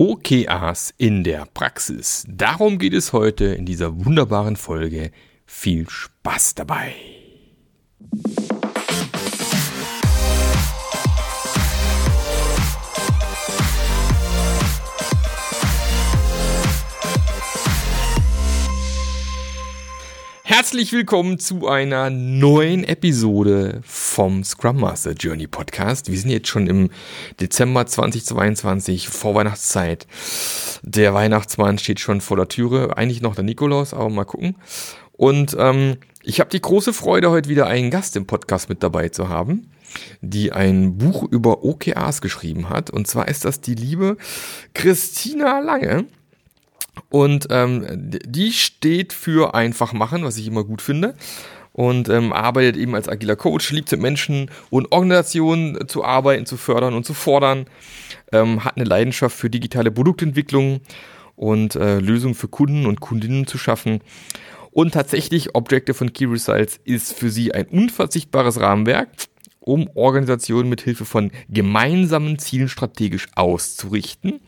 OKAs in der Praxis. Darum geht es heute in dieser wunderbaren Folge. Viel Spaß dabei! Herzlich willkommen zu einer neuen Episode vom Scrum Master Journey Podcast. Wir sind jetzt schon im Dezember 2022, vor Weihnachtszeit. Der Weihnachtsmann steht schon vor der Türe. Eigentlich noch der Nikolaus, aber mal gucken. Und ähm, ich habe die große Freude, heute wieder einen Gast im Podcast mit dabei zu haben, die ein Buch über OKRs geschrieben hat. Und zwar ist das die liebe Christina Lange. Und ähm, die steht für einfach machen, was ich immer gut finde. Und ähm, arbeitet eben als agiler Coach, liebt mit Menschen und Organisationen zu arbeiten, zu fördern und zu fordern. Ähm, hat eine Leidenschaft für digitale Produktentwicklung und äh, Lösungen für Kunden und Kundinnen zu schaffen. Und tatsächlich, Objective von Key Results ist für sie ein unverzichtbares Rahmenwerk, um Organisationen mit Hilfe von gemeinsamen Zielen strategisch auszurichten.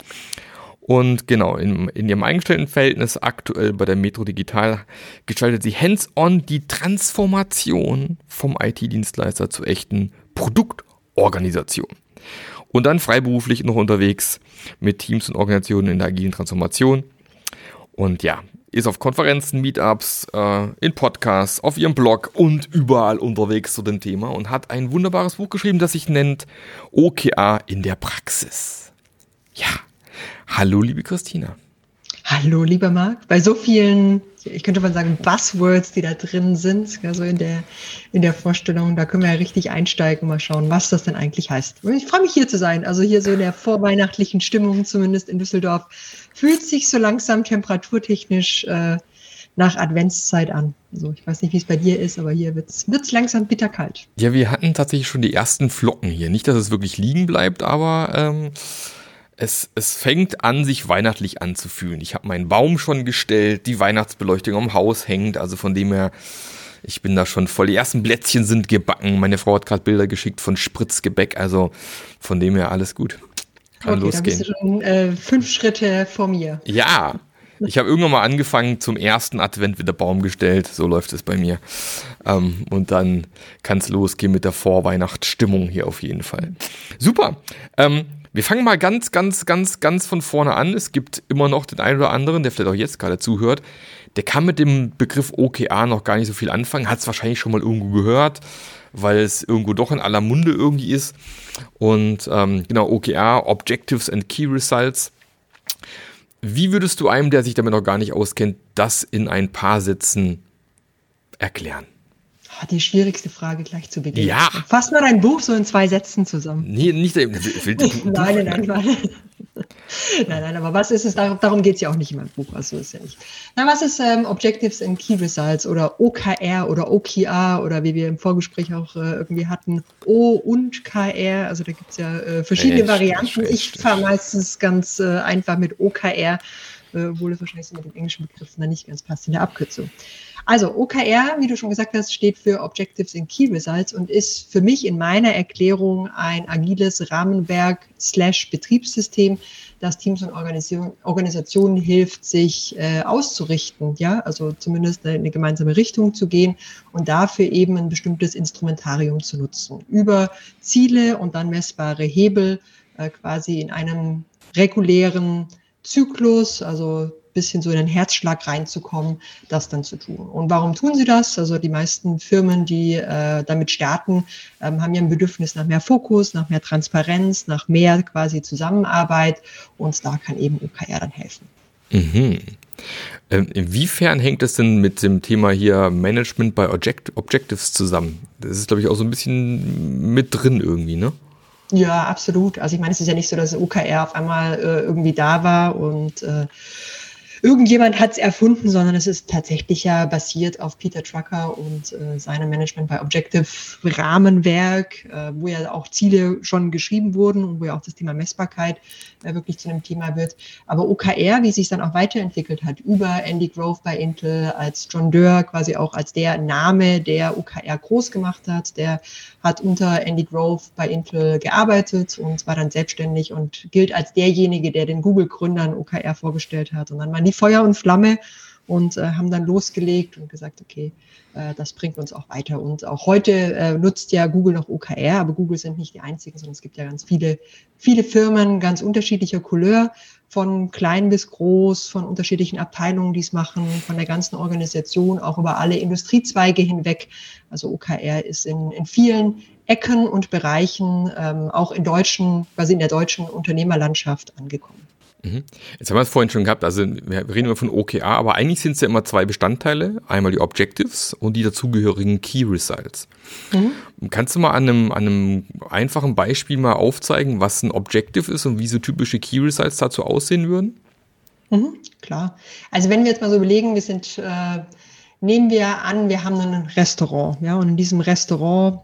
Und genau, in, in ihrem eingestellten Verhältnis aktuell bei der Metro Digital gestaltet sie hands-on die Transformation vom IT-Dienstleister zur echten Produktorganisation. Und dann freiberuflich noch unterwegs mit Teams und Organisationen in der agilen Transformation. Und ja, ist auf Konferenzen, Meetups, äh, in Podcasts, auf ihrem Blog und überall unterwegs zu dem Thema und hat ein wunderbares Buch geschrieben, das sich nennt OKA in der Praxis. Ja, Hallo, liebe Christina. Hallo, lieber Marc. Bei so vielen, ich könnte mal sagen, Buzzwords, die da drin sind, also in der, in der Vorstellung, da können wir ja richtig einsteigen, mal schauen, was das denn eigentlich heißt. Und ich freue mich hier zu sein. Also hier so in der vorweihnachtlichen Stimmung, zumindest in Düsseldorf, fühlt sich so langsam temperaturtechnisch äh, nach Adventszeit an. Also ich weiß nicht, wie es bei dir ist, aber hier wird es langsam bitterkalt. Ja, wir hatten tatsächlich schon die ersten Flocken hier. Nicht, dass es wirklich liegen bleibt, aber ähm, es, es fängt an, sich weihnachtlich anzufühlen. Ich habe meinen Baum schon gestellt, die Weihnachtsbeleuchtung am Haus hängt, also von dem her, ich bin da schon voll. Die ersten Blättchen sind gebacken. Meine Frau hat gerade Bilder geschickt von Spritzgebäck, also von dem her alles gut. Kann okay, losgehen. Da bist du schon äh, fünf Schritte vor mir. Ja, ich habe irgendwann mal angefangen, zum ersten Advent wird der Baum gestellt. So läuft es bei mir. Ähm, und dann kann es losgehen mit der Vorweihnachtsstimmung hier auf jeden Fall. Super. Ähm, wir fangen mal ganz, ganz, ganz, ganz von vorne an. Es gibt immer noch den einen oder anderen, der vielleicht auch jetzt gerade zuhört, der kann mit dem Begriff OKA noch gar nicht so viel anfangen, hat es wahrscheinlich schon mal irgendwo gehört, weil es irgendwo doch in aller Munde irgendwie ist. Und ähm, genau, OKR, Objectives and Key Results. Wie würdest du einem, der sich damit noch gar nicht auskennt, das in ein paar Sätzen erklären? Die schwierigste Frage gleich zu Beginn. Ja. Fass mal dein Buch so in zwei Sätzen zusammen. Nee, nicht. Will, nein, nein, nein, nein. nein, nein, aber was ist es? Darum, geht es ja auch nicht in meinem Buch. Also ist ja nicht. Na, was ist ähm, Objectives and Key Results oder OKR oder OKR oder wie wir im Vorgespräch auch äh, irgendwie hatten, O und KR. Also da gibt es ja äh, verschiedene echt, Varianten. Echt, ich fahre meistens ganz äh, einfach mit OKR, obwohl es wahrscheinlich so mit den englischen Begriffen dann nicht ganz passt in der Abkürzung. Also OKR, wie du schon gesagt hast, steht für Objectives and Key Results und ist für mich in meiner Erklärung ein agiles Rahmenwerk slash Betriebssystem, das Teams und Organisationen hilft, sich äh, auszurichten, ja, also zumindest eine, eine gemeinsame Richtung zu gehen und dafür eben ein bestimmtes Instrumentarium zu nutzen. Über Ziele und dann messbare Hebel äh, quasi in einem regulären Zyklus, also bisschen so in den Herzschlag reinzukommen, das dann zu tun. Und warum tun sie das? Also die meisten Firmen, die äh, damit starten, ähm, haben ja ein Bedürfnis nach mehr Fokus, nach mehr Transparenz, nach mehr quasi Zusammenarbeit und da kann eben OKR dann helfen. Mhm. Ähm, inwiefern hängt es denn mit dem Thema hier Management bei Object Objectives zusammen? Das ist, glaube ich, auch so ein bisschen mit drin irgendwie, ne? Ja, absolut. Also ich meine, es ist ja nicht so, dass OKR auf einmal äh, irgendwie da war und äh, irgendjemand hat es erfunden, sondern es ist tatsächlich ja basiert auf Peter Trucker und äh, seinem Management bei Objective Rahmenwerk, äh, wo ja auch Ziele schon geschrieben wurden und wo ja auch das Thema Messbarkeit wirklich zu einem Thema wird. Aber OKR, wie sich dann auch weiterentwickelt hat, über Andy Grove bei Intel, als John Doerr quasi auch als der Name, der OKR groß gemacht hat, der hat unter Andy Grove bei Intel gearbeitet und war dann selbstständig und gilt als derjenige, der den Google-Gründern OKR vorgestellt hat. Und dann waren die Feuer und Flamme und äh, haben dann losgelegt und gesagt, okay, äh, das bringt uns auch weiter. Und auch heute äh, nutzt ja Google noch OKR, aber Google sind nicht die einzigen, sondern es gibt ja ganz viele, viele Firmen ganz unterschiedlicher Couleur, von klein bis groß, von unterschiedlichen Abteilungen, die es machen, von der ganzen Organisation, auch über alle Industriezweige hinweg. Also OKR ist in, in vielen Ecken und Bereichen, ähm, auch in deutschen, quasi in der deutschen Unternehmerlandschaft angekommen. Mhm. Jetzt haben wir es vorhin schon gehabt, also wir reden immer von OKR, aber eigentlich sind es ja immer zwei Bestandteile, einmal die Objectives und die dazugehörigen Key Results. Mhm. Kannst du mal an einem, an einem einfachen Beispiel mal aufzeigen, was ein Objective ist und wie so typische Key Results dazu aussehen würden? Mhm, klar. Also wenn wir jetzt mal so überlegen, wir sind, äh, nehmen wir an, wir haben ein Restaurant, ja, und in diesem Restaurant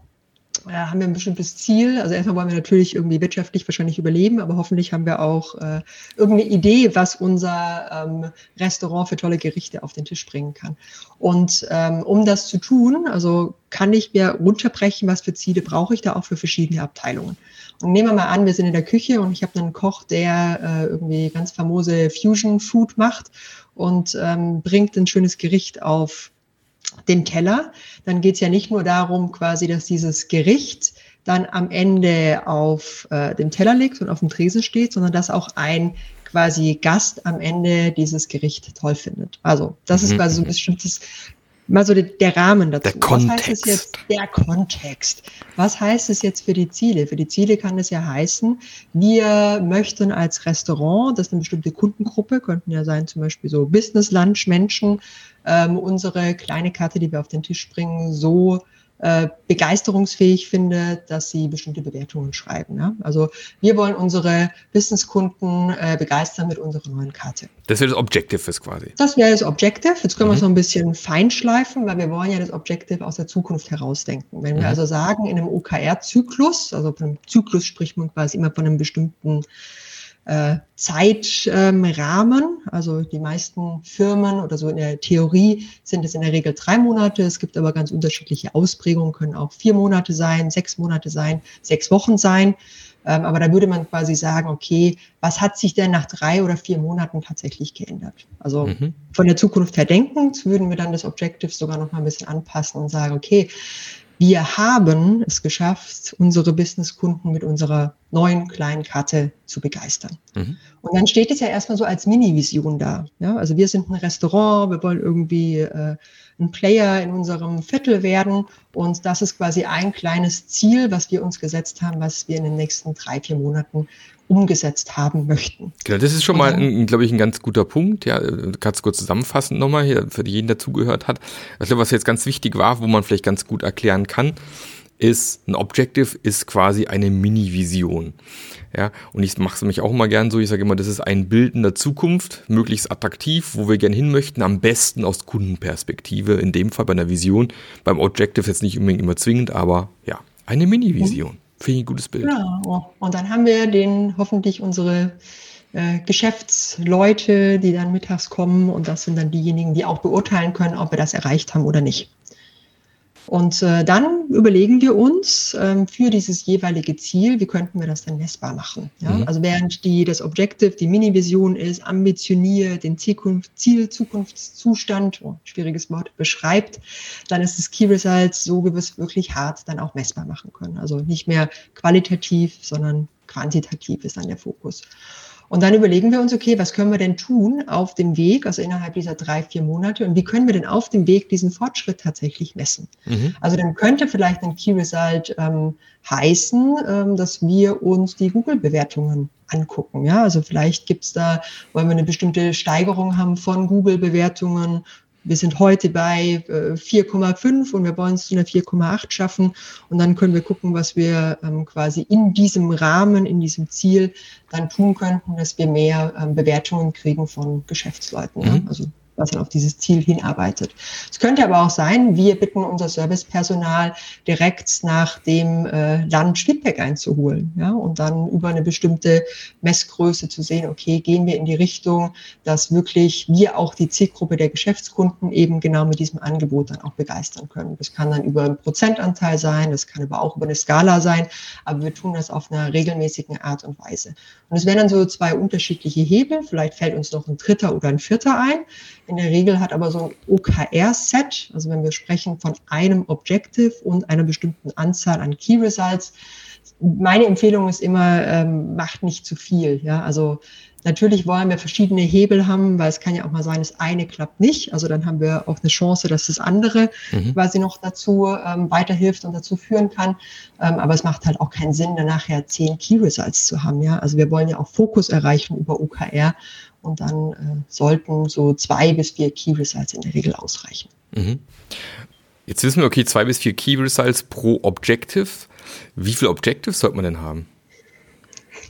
haben wir ein bestimmtes Ziel. Also erstmal wollen wir natürlich irgendwie wirtschaftlich wahrscheinlich überleben, aber hoffentlich haben wir auch äh, irgendeine Idee, was unser ähm, Restaurant für tolle Gerichte auf den Tisch bringen kann. Und ähm, um das zu tun, also kann ich mir runterbrechen, was für Ziele brauche ich da auch für verschiedene Abteilungen. Und nehmen wir mal an, wir sind in der Küche und ich habe einen Koch, der äh, irgendwie ganz famose Fusion Food macht und ähm, bringt ein schönes Gericht auf den Teller, dann geht es ja nicht nur darum, quasi, dass dieses Gericht dann am Ende auf äh, dem Teller liegt und auf dem Tresen steht, sondern dass auch ein quasi Gast am Ende dieses Gericht toll findet. Also das ist mhm. quasi so ein bestimmtes mal so der, Rahmen dazu. Der Kontext. Was heißt es jetzt? Der Kontext. Was heißt es jetzt für die Ziele? Für die Ziele kann es ja heißen, wir möchten als Restaurant, das ist eine bestimmte Kundengruppe, könnten ja sein zum Beispiel so Business-Lunch-Menschen, ähm, unsere kleine Karte, die wir auf den Tisch bringen, so äh, begeisterungsfähig findet, dass sie bestimmte Bewertungen schreiben. Ja? Also wir wollen unsere Businesskunden äh, begeistern mit unserer neuen Karte. Das wäre das Objective ist quasi. Das wäre das Objective. Jetzt können mhm. wir es noch ein bisschen feinschleifen, weil wir wollen ja das Objective aus der Zukunft herausdenken. Wenn mhm. wir also sagen, in einem OKR-Zyklus, also von einem Zyklus spricht man quasi immer von einem bestimmten äh, Zeitrahmen. Ähm, also die meisten Firmen oder so in der Theorie sind es in der Regel drei Monate. Es gibt aber ganz unterschiedliche Ausprägungen, können auch vier Monate sein, sechs Monate sein, sechs Wochen sein. Ähm, aber da würde man quasi sagen, okay, was hat sich denn nach drei oder vier Monaten tatsächlich geändert? Also mhm. von der Zukunft her denkend würden wir dann das Objective sogar noch mal ein bisschen anpassen und sagen, okay, wir haben es geschafft, unsere Businesskunden mit unserer neuen kleinen Karte zu begeistern. Mhm. Und dann steht es ja erstmal so als Mini-Vision da. Ja? Also wir sind ein Restaurant, wir wollen irgendwie äh, ein Player in unserem Viertel werden. Und das ist quasi ein kleines Ziel, was wir uns gesetzt haben, was wir in den nächsten drei, vier Monaten umgesetzt haben möchten. Genau, das ist schon mal, glaube ich, ein ganz guter Punkt. Ja, du kannst kurz zusammenfassen nochmal hier für jeden, der zugehört hat. Ich glaube, was jetzt ganz wichtig war, wo man vielleicht ganz gut erklären kann, ist, ein Objective ist quasi eine Mini-Vision. Ja, und ich mache es mich auch immer gern so, ich sage immer, das ist ein Bild in der Zukunft, möglichst attraktiv, wo wir gern hin möchten, am besten aus Kundenperspektive, in dem Fall bei einer Vision, beim Objective jetzt nicht unbedingt immer zwingend, aber ja, eine Mini-Vision. Finde ich ein gutes Bild. Ja, und dann haben wir den hoffentlich unsere äh, Geschäftsleute, die dann mittags kommen und das sind dann diejenigen, die auch beurteilen können, ob wir das erreicht haben oder nicht. Und äh, dann überlegen wir uns ähm, für dieses jeweilige Ziel, wie könnten wir das denn messbar machen. Ja? Mhm. Also während die, das Objective, die Mini-Vision ist, ambitioniert, den Zukunft, Ziel, Zukunftszustand, oh, schwieriges Wort, beschreibt, dann ist das Key Results so, wie wir es wirklich hart dann auch messbar machen können. Also nicht mehr qualitativ, sondern quantitativ ist dann der Fokus. Und dann überlegen wir uns, okay, was können wir denn tun auf dem Weg, also innerhalb dieser drei, vier Monate und wie können wir denn auf dem Weg diesen Fortschritt tatsächlich messen? Mhm. Also dann könnte vielleicht ein Key Result ähm, heißen, ähm, dass wir uns die Google-Bewertungen angucken. Ja, also vielleicht gibt's da, wollen wir eine bestimmte Steigerung haben von Google-Bewertungen wir sind heute bei 4,5 äh, und wir wollen es zu einer 4,8 schaffen. Und dann können wir gucken, was wir ähm, quasi in diesem Rahmen, in diesem Ziel dann tun könnten, dass wir mehr ähm, Bewertungen kriegen von Geschäftsleuten. Mhm. Ja? Also was dann auf dieses Ziel hinarbeitet. Es könnte aber auch sein, wir bitten unser Servicepersonal direkt nach dem äh, Land Feedback einzuholen, ja, und dann über eine bestimmte Messgröße zu sehen, okay, gehen wir in die Richtung, dass wirklich wir auch die Zielgruppe der Geschäftskunden eben genau mit diesem Angebot dann auch begeistern können. Das kann dann über einen Prozentanteil sein, das kann aber auch über eine Skala sein, aber wir tun das auf einer regelmäßigen Art und Weise. Und es wären dann so zwei unterschiedliche Hebel, vielleicht fällt uns noch ein dritter oder ein vierter ein. In der Regel hat aber so ein OKR-Set, also wenn wir sprechen von einem Objective und einer bestimmten Anzahl an Key Results, meine Empfehlung ist immer, ähm, macht nicht zu viel. Ja, also natürlich wollen wir verschiedene Hebel haben, weil es kann ja auch mal sein, das eine klappt nicht. Also dann haben wir auch eine Chance, dass das andere mhm. quasi noch dazu ähm, weiterhilft und dazu führen kann. Ähm, aber es macht halt auch keinen Sinn, dann nachher zehn Key Results zu haben. Ja, also wir wollen ja auch Fokus erreichen über OKR und dann äh, sollten so zwei bis vier Key Results in der Regel ausreichen. Mhm. Jetzt wissen wir, okay, zwei bis vier Key Results pro Objective. Wie viele Objectives sollte man denn haben?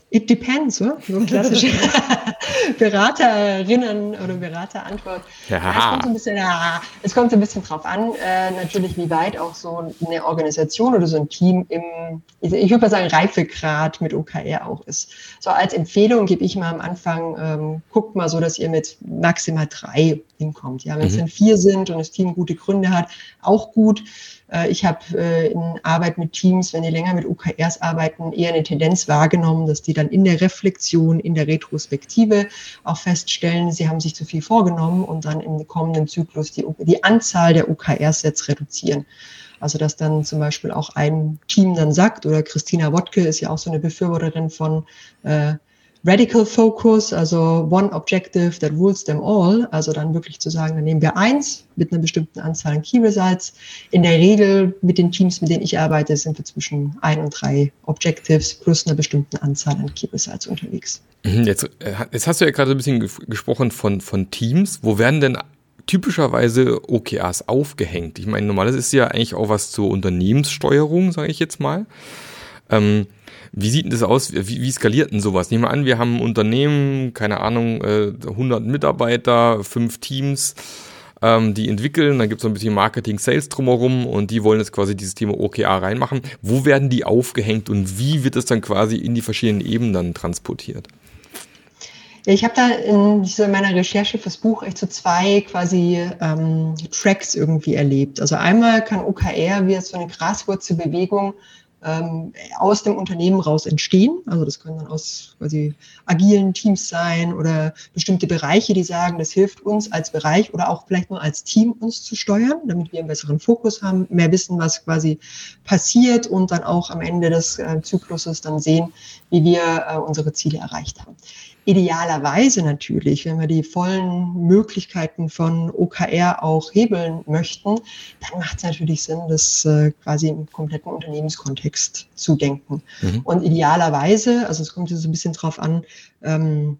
It depends, oder? So klassische Beraterinnen oder Beraterantwort. Ja. es, kommt so ein bisschen, ja, es kommt so ein bisschen drauf an, äh, natürlich, wie weit auch so eine Organisation oder so ein Team im, ich würde mal sagen, Reifegrad mit OKR auch ist. So als Empfehlung gebe ich mal am Anfang, ähm, guckt mal so, dass ihr mit maximal drei hinkommt. Ja, wenn es mhm. dann vier sind und das Team gute Gründe hat, auch gut. Äh, ich habe äh, in Arbeit mit Teams, wenn die länger mit OKRs arbeiten, eher eine Tendenz wahrgenommen, dass die dann in der Reflexion, in der Retrospektive auch feststellen, sie haben sich zu viel vorgenommen und dann im kommenden Zyklus die, die Anzahl der OKRs jetzt reduzieren. Also dass dann zum Beispiel auch ein Team dann sagt, oder Christina Wodke ist ja auch so eine Befürworterin von äh, Radical Focus, also One Objective that rules them all, also dann wirklich zu sagen, dann nehmen wir eins mit einer bestimmten Anzahl an Key Results. In der Regel mit den Teams, mit denen ich arbeite, sind wir zwischen ein und drei Objectives plus einer bestimmten Anzahl an Key Results unterwegs. Mhm, jetzt, äh, jetzt hast du ja gerade ein bisschen gesprochen von, von Teams. Wo werden denn typischerweise OKRs aufgehängt? Ich meine, normalerweise ist ja eigentlich auch was zur Unternehmenssteuerung, sage ich jetzt mal. Ähm, wie sieht denn das aus? Wie, wie skaliert denn sowas? Nehmen wir an, wir haben ein Unternehmen, keine Ahnung, 100 äh, Mitarbeiter, fünf Teams, ähm, die entwickeln, dann gibt es ein bisschen Marketing, Sales drumherum und die wollen jetzt quasi dieses Thema OKR reinmachen. Wo werden die aufgehängt und wie wird es dann quasi in die verschiedenen Ebenen dann transportiert? Ich habe da in, in meiner Recherche fürs Buch echt so zwei quasi ähm, Tracks irgendwie erlebt. Also einmal kann OKR wie so eine Graswurzelbewegung ähm, aus dem Unternehmen raus entstehen. Also das können dann aus quasi agilen Teams sein oder bestimmte Bereiche, die sagen, das hilft uns als Bereich oder auch vielleicht nur als Team uns zu steuern, damit wir einen besseren Fokus haben, mehr wissen, was quasi passiert und dann auch am Ende des äh, Zykluses dann sehen, wie wir äh, unsere Ziele erreicht haben. Idealerweise natürlich, wenn wir die vollen Möglichkeiten von OKR auch hebeln möchten, dann macht es natürlich Sinn, das äh, quasi im kompletten Unternehmenskontext zu denken. Mhm. Und idealerweise, also es kommt so ein bisschen drauf an, ähm,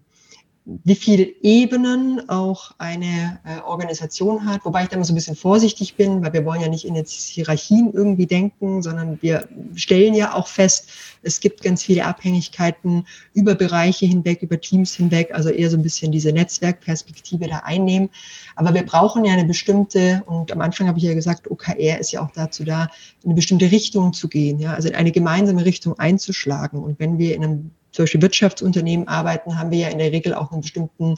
wie viele Ebenen auch eine äh, Organisation hat, wobei ich da immer so ein bisschen vorsichtig bin, weil wir wollen ja nicht in jetzt Hierarchien irgendwie denken, sondern wir stellen ja auch fest, es gibt ganz viele Abhängigkeiten über Bereiche hinweg, über Teams hinweg, also eher so ein bisschen diese Netzwerkperspektive da einnehmen. Aber wir brauchen ja eine bestimmte, und am Anfang habe ich ja gesagt, OKR ist ja auch dazu da, in eine bestimmte Richtung zu gehen, ja, also in eine gemeinsame Richtung einzuschlagen. Und wenn wir in einem zum Beispiel Wirtschaftsunternehmen arbeiten, haben wir ja in der Regel auch einen bestimmten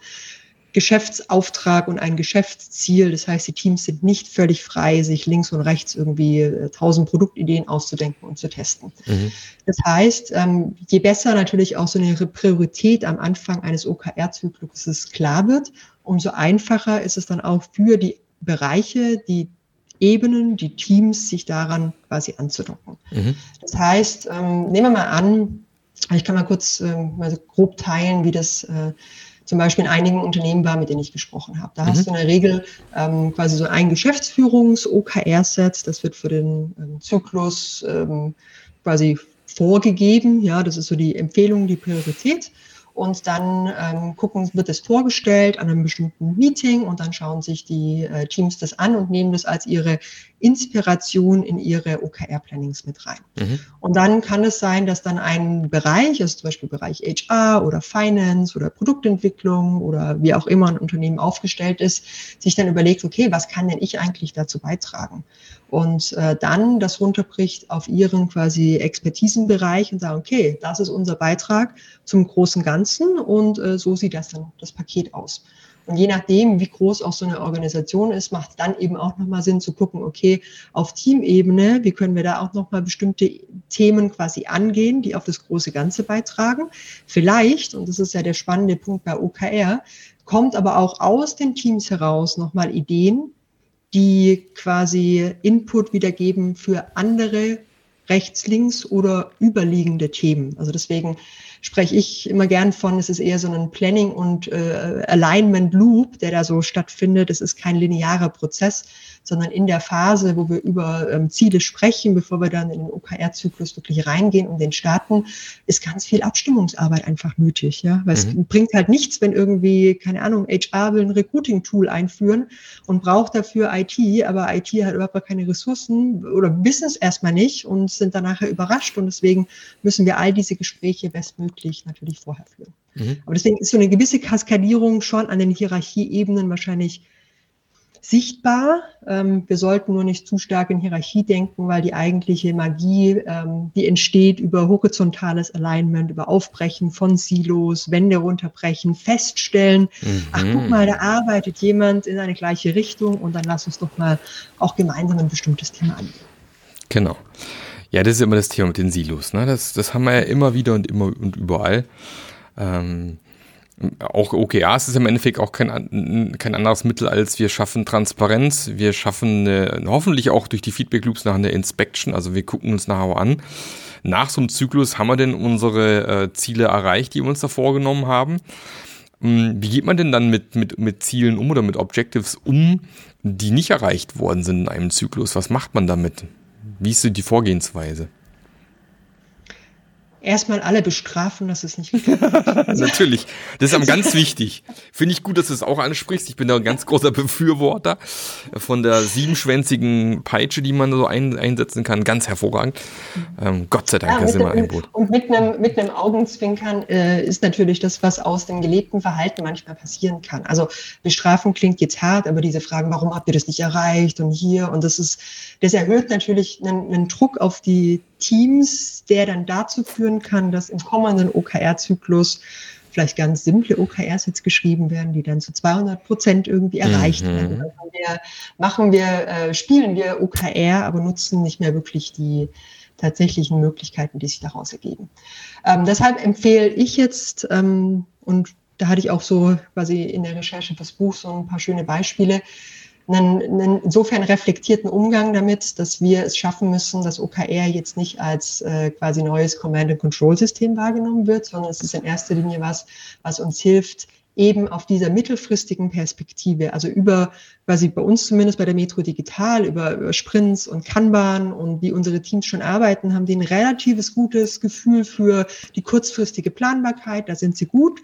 Geschäftsauftrag und ein Geschäftsziel. Das heißt, die Teams sind nicht völlig frei, sich links und rechts irgendwie äh, tausend Produktideen auszudenken und zu testen. Mhm. Das heißt, ähm, je besser natürlich auch so eine Priorität am Anfang eines OKR-Zykluses klar wird, umso einfacher ist es dann auch für die Bereiche, die Ebenen, die Teams, sich daran quasi anzudocken. Mhm. Das heißt, ähm, nehmen wir mal an, ich kann mal kurz äh, mal so grob teilen, wie das äh, zum Beispiel in einigen Unternehmen war, mit denen ich gesprochen habe. Da mhm. hast du in der Regel ähm, quasi so ein Geschäftsführungs-OKR-Set, das wird für den ähm, Zyklus ähm, quasi vorgegeben. Ja, das ist so die Empfehlung, die Priorität. Und dann ähm, gucken, wird es vorgestellt an einem bestimmten Meeting und dann schauen sich die äh, Teams das an und nehmen das als ihre Inspiration in ihre OKR-Plannings mit rein. Mhm. Und dann kann es sein, dass dann ein Bereich, also zum Beispiel Bereich HR oder Finance oder Produktentwicklung oder wie auch immer ein Unternehmen aufgestellt ist, sich dann überlegt, okay, was kann denn ich eigentlich dazu beitragen? Und äh, dann das runterbricht auf ihren quasi Expertisenbereich und sagt, okay, das ist unser Beitrag zum großen Ganzen und äh, so sieht das dann das Paket aus. Und je nachdem, wie groß auch so eine Organisation ist, macht es dann eben auch nochmal Sinn zu gucken, okay, auf Teamebene, wie können wir da auch nochmal bestimmte Themen quasi angehen, die auf das große Ganze beitragen. Vielleicht, und das ist ja der spannende Punkt bei OKR, kommt aber auch aus den Teams heraus nochmal Ideen, die quasi Input wiedergeben für andere rechts, links oder überliegende Themen. Also deswegen spreche ich immer gern von, es ist eher so ein Planning und äh, Alignment Loop, der da so stattfindet. Es ist kein linearer Prozess, sondern in der Phase, wo wir über ähm, Ziele sprechen, bevor wir dann in den OKR-Zyklus wirklich reingehen und den starten, ist ganz viel Abstimmungsarbeit einfach nötig, ja, weil mhm. es bringt halt nichts, wenn irgendwie, keine Ahnung, HR will ein Recruiting-Tool einführen und braucht dafür IT, aber IT hat überhaupt keine Ressourcen oder wissen es erstmal nicht und sind dann nachher überrascht und deswegen müssen wir all diese Gespräche bestmöglich natürlich vorher führen. Mhm. Aber deswegen ist so eine gewisse Kaskadierung schon an den Hierarchieebenen wahrscheinlich sichtbar. Ähm, wir sollten nur nicht zu stark in Hierarchie denken, weil die eigentliche Magie, ähm, die entsteht über horizontales Alignment, über Aufbrechen von Silos, Wände runterbrechen, feststellen, mhm. ach guck mal, da arbeitet jemand in eine gleiche Richtung und dann lass uns doch mal auch gemeinsam ein bestimmtes Thema angehen. Genau. Ja, das ist immer das Thema mit den Silos. Ne? Das, das haben wir ja immer wieder und immer und überall. Ähm, auch OKRs ist im Endeffekt auch kein, kein anderes Mittel, als wir schaffen Transparenz, wir schaffen eine, hoffentlich auch durch die Feedback Loops nach einer Inspection, also wir gucken uns nachher an. Nach so einem Zyklus haben wir denn unsere äh, Ziele erreicht, die wir uns da vorgenommen haben. Hm, wie geht man denn dann mit, mit, mit Zielen um oder mit Objectives um, die nicht erreicht worden sind in einem Zyklus? Was macht man damit? Wie ist so die Vorgehensweise? Erstmal alle bestrafen, dass es nicht Natürlich. Das ist am ganz wichtig. Finde ich gut, dass du es auch ansprichst. Ich bin da ein ganz großer Befürworter von der siebenschwänzigen Peitsche, die man so ein, einsetzen kann. Ganz hervorragend. Ähm, Gott sei Dank, ja, das ist immer ein Boot. Und mit einem, mit einem Augenzwinkern äh, ist natürlich das, was aus dem gelebten Verhalten manchmal passieren kann. Also bestrafen klingt jetzt hart, aber diese Fragen, warum habt ihr das nicht erreicht und hier und das ist, das erhöht natürlich einen, einen Druck auf die Teams, der dann dazu führen kann, dass im kommenden OKR-Zyklus vielleicht ganz simple OKRs jetzt geschrieben werden, die dann zu 200 Prozent irgendwie erreicht mhm. werden. Dann wir, machen wir, äh, spielen wir OKR, aber nutzen nicht mehr wirklich die tatsächlichen Möglichkeiten, die sich daraus ergeben. Ähm, deshalb empfehle ich jetzt, ähm, und da hatte ich auch so quasi in der Recherche fürs Buch so ein paar schöne Beispiele, einen, einen insofern reflektierten Umgang damit, dass wir es schaffen müssen, dass OKR jetzt nicht als äh, quasi neues Command-and-Control-System wahrgenommen wird, sondern es ist in erster Linie was, was uns hilft, eben auf dieser mittelfristigen Perspektive, also über quasi bei uns zumindest bei der Metro Digital, über, über Sprints und Kanban und wie unsere Teams schon arbeiten, haben die ein relatives gutes Gefühl für die kurzfristige Planbarkeit, da sind sie gut.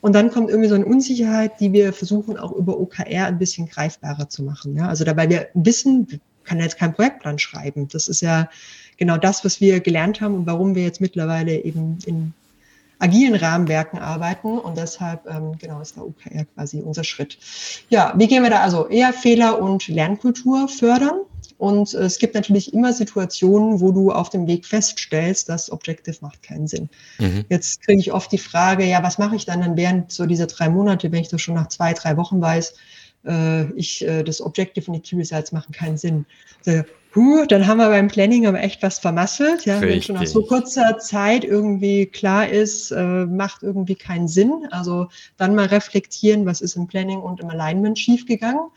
Und dann kommt irgendwie so eine Unsicherheit, die wir versuchen auch über OKR ein bisschen greifbarer zu machen. Ja? Also dabei wir wissen, wir können jetzt keinen Projektplan schreiben. Das ist ja genau das, was wir gelernt haben und warum wir jetzt mittlerweile eben in agilen Rahmenwerken arbeiten und deshalb ähm, genau ist der OKR quasi unser Schritt. Ja, wie gehen wir da also eher Fehler und Lernkultur fördern? Und es gibt natürlich immer Situationen, wo du auf dem Weg feststellst, das Objective macht keinen Sinn. Mhm. Jetzt kriege ich oft die Frage, ja, was mache ich dann, dann während so dieser drei Monate, wenn ich das schon nach zwei, drei Wochen weiß, äh, ich, äh, das Objective und die Key Results machen keinen Sinn. Also, huh, dann haben wir beim Planning aber echt was vermasselt. Ja, wenn schon nach so kurzer Zeit irgendwie klar ist, äh, macht irgendwie keinen Sinn. Also dann mal reflektieren, was ist im Planning und im Alignment schiefgegangen.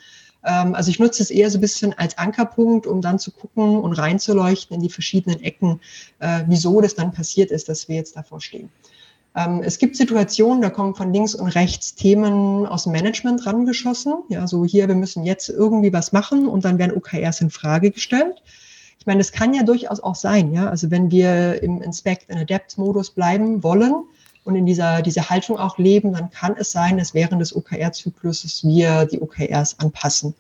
Ähm, also ich nutze es eher so ein bisschen als Ankerpunkt, um dann zu gucken und reinzuleuchten in die verschiedenen Ecken, äh, wieso das dann passiert ist, dass wir jetzt davor stehen. Ähm, es gibt Situationen, da kommen von links und rechts Themen aus dem Management rangeschossen. Ja, so hier, wir müssen jetzt irgendwie was machen und dann werden OKRs in Frage gestellt. Ich meine, das kann ja durchaus auch sein, ja. Also wenn wir im Inspect and Adapt Modus bleiben wollen, und in dieser, dieser Haltung auch leben, dann kann es sein, dass während des OKR-Zykluses wir die OKRs anpassen.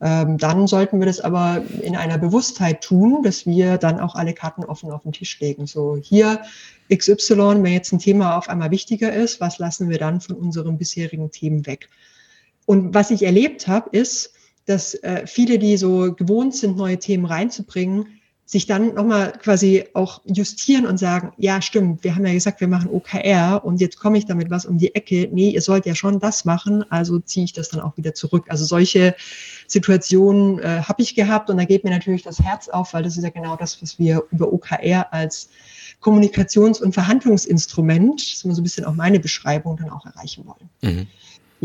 Ähm, dann sollten wir das aber in einer Bewusstheit tun, dass wir dann auch alle Karten offen auf den Tisch legen. So hier XY, wenn jetzt ein Thema auf einmal wichtiger ist, was lassen wir dann von unseren bisherigen Themen weg? Und was ich erlebt habe, ist, dass äh, viele, die so gewohnt sind, neue Themen reinzubringen, sich dann nochmal quasi auch justieren und sagen, ja, stimmt, wir haben ja gesagt, wir machen OKR und jetzt komme ich damit was um die Ecke. Nee, ihr sollt ja schon das machen, also ziehe ich das dann auch wieder zurück. Also solche Situationen äh, habe ich gehabt und da geht mir natürlich das Herz auf, weil das ist ja genau das, was wir über OKR als Kommunikations- und Verhandlungsinstrument, das ist immer so ein bisschen auch meine Beschreibung, dann auch erreichen wollen. Mhm.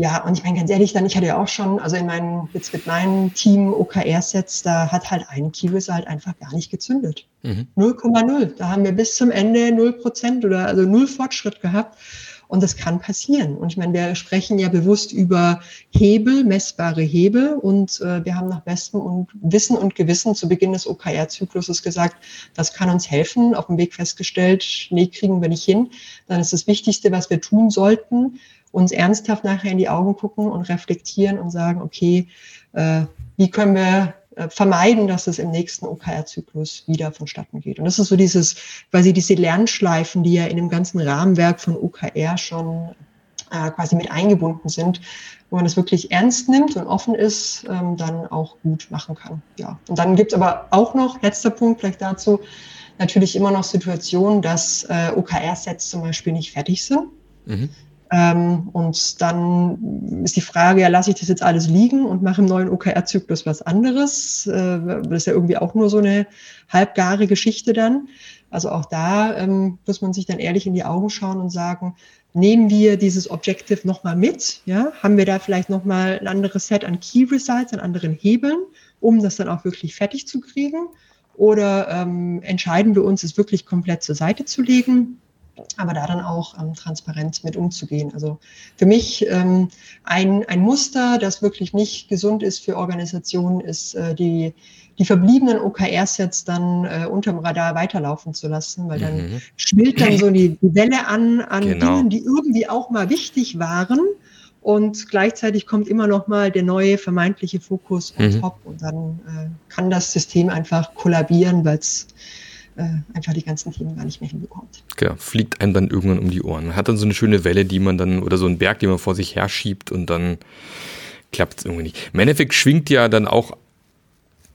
Ja, und ich meine ganz ehrlich, dann, ich hatte ja auch schon, also in meinen, jetzt mit meinem Team OKR-Sets, da hat halt ein Keyword halt einfach gar nicht gezündet. 0,0. Mhm. Da haben wir bis zum Ende 0 Prozent oder also null Fortschritt gehabt. Und das kann passieren. Und ich meine, wir sprechen ja bewusst über Hebel, messbare Hebel. Und äh, wir haben nach bestem und Wissen und Gewissen zu Beginn des OKR-Zykluses gesagt, das kann uns helfen. Auf dem Weg festgestellt, nee, kriegen wir nicht hin. Dann ist das Wichtigste, was wir tun sollten, uns ernsthaft nachher in die Augen gucken und reflektieren und sagen, okay, äh, wie können wir äh, vermeiden, dass es im nächsten OKR-Zyklus wieder vonstatten geht. Und das ist so dieses, quasi diese Lernschleifen, die ja in dem ganzen Rahmenwerk von OKR schon äh, quasi mit eingebunden sind, wo man das wirklich ernst nimmt und offen ist, ähm, dann auch gut machen kann. Ja. Und dann gibt es aber auch noch, letzter Punkt vielleicht dazu, natürlich immer noch Situationen, dass äh, OKR-Sets zum Beispiel nicht fertig sind. Mhm. Ähm, und dann ist die Frage, ja, lasse ich das jetzt alles liegen und mache im neuen OKR-Zyklus was anderes? Äh, das ist ja irgendwie auch nur so eine halbgare Geschichte dann. Also auch da ähm, muss man sich dann ehrlich in die Augen schauen und sagen, nehmen wir dieses Objective nochmal mit? Ja? Haben wir da vielleicht nochmal ein anderes Set an Key Results, an anderen Hebeln, um das dann auch wirklich fertig zu kriegen? Oder ähm, entscheiden wir uns, es wirklich komplett zur Seite zu legen? Aber da dann auch ähm, transparent mit umzugehen. Also für mich ähm, ein, ein Muster, das wirklich nicht gesund ist für Organisationen, ist äh, die, die verbliebenen OKR-Sets dann äh, unterm Radar weiterlaufen zu lassen, weil dann mhm. schwillt dann so die, die Welle an, an genau. Dingen, die irgendwie auch mal wichtig waren. Und gleichzeitig kommt immer noch mal der neue vermeintliche Fokus on mhm. top und dann äh, kann das System einfach kollabieren, weil es äh, einfach die ganzen Themen gar nicht mehr hinbekommt. Genau, fliegt einem dann irgendwann um die Ohren. Man hat dann so eine schöne Welle, die man dann, oder so einen Berg, den man vor sich her schiebt und dann klappt es irgendwie nicht. Im Endeffekt schwingt ja dann auch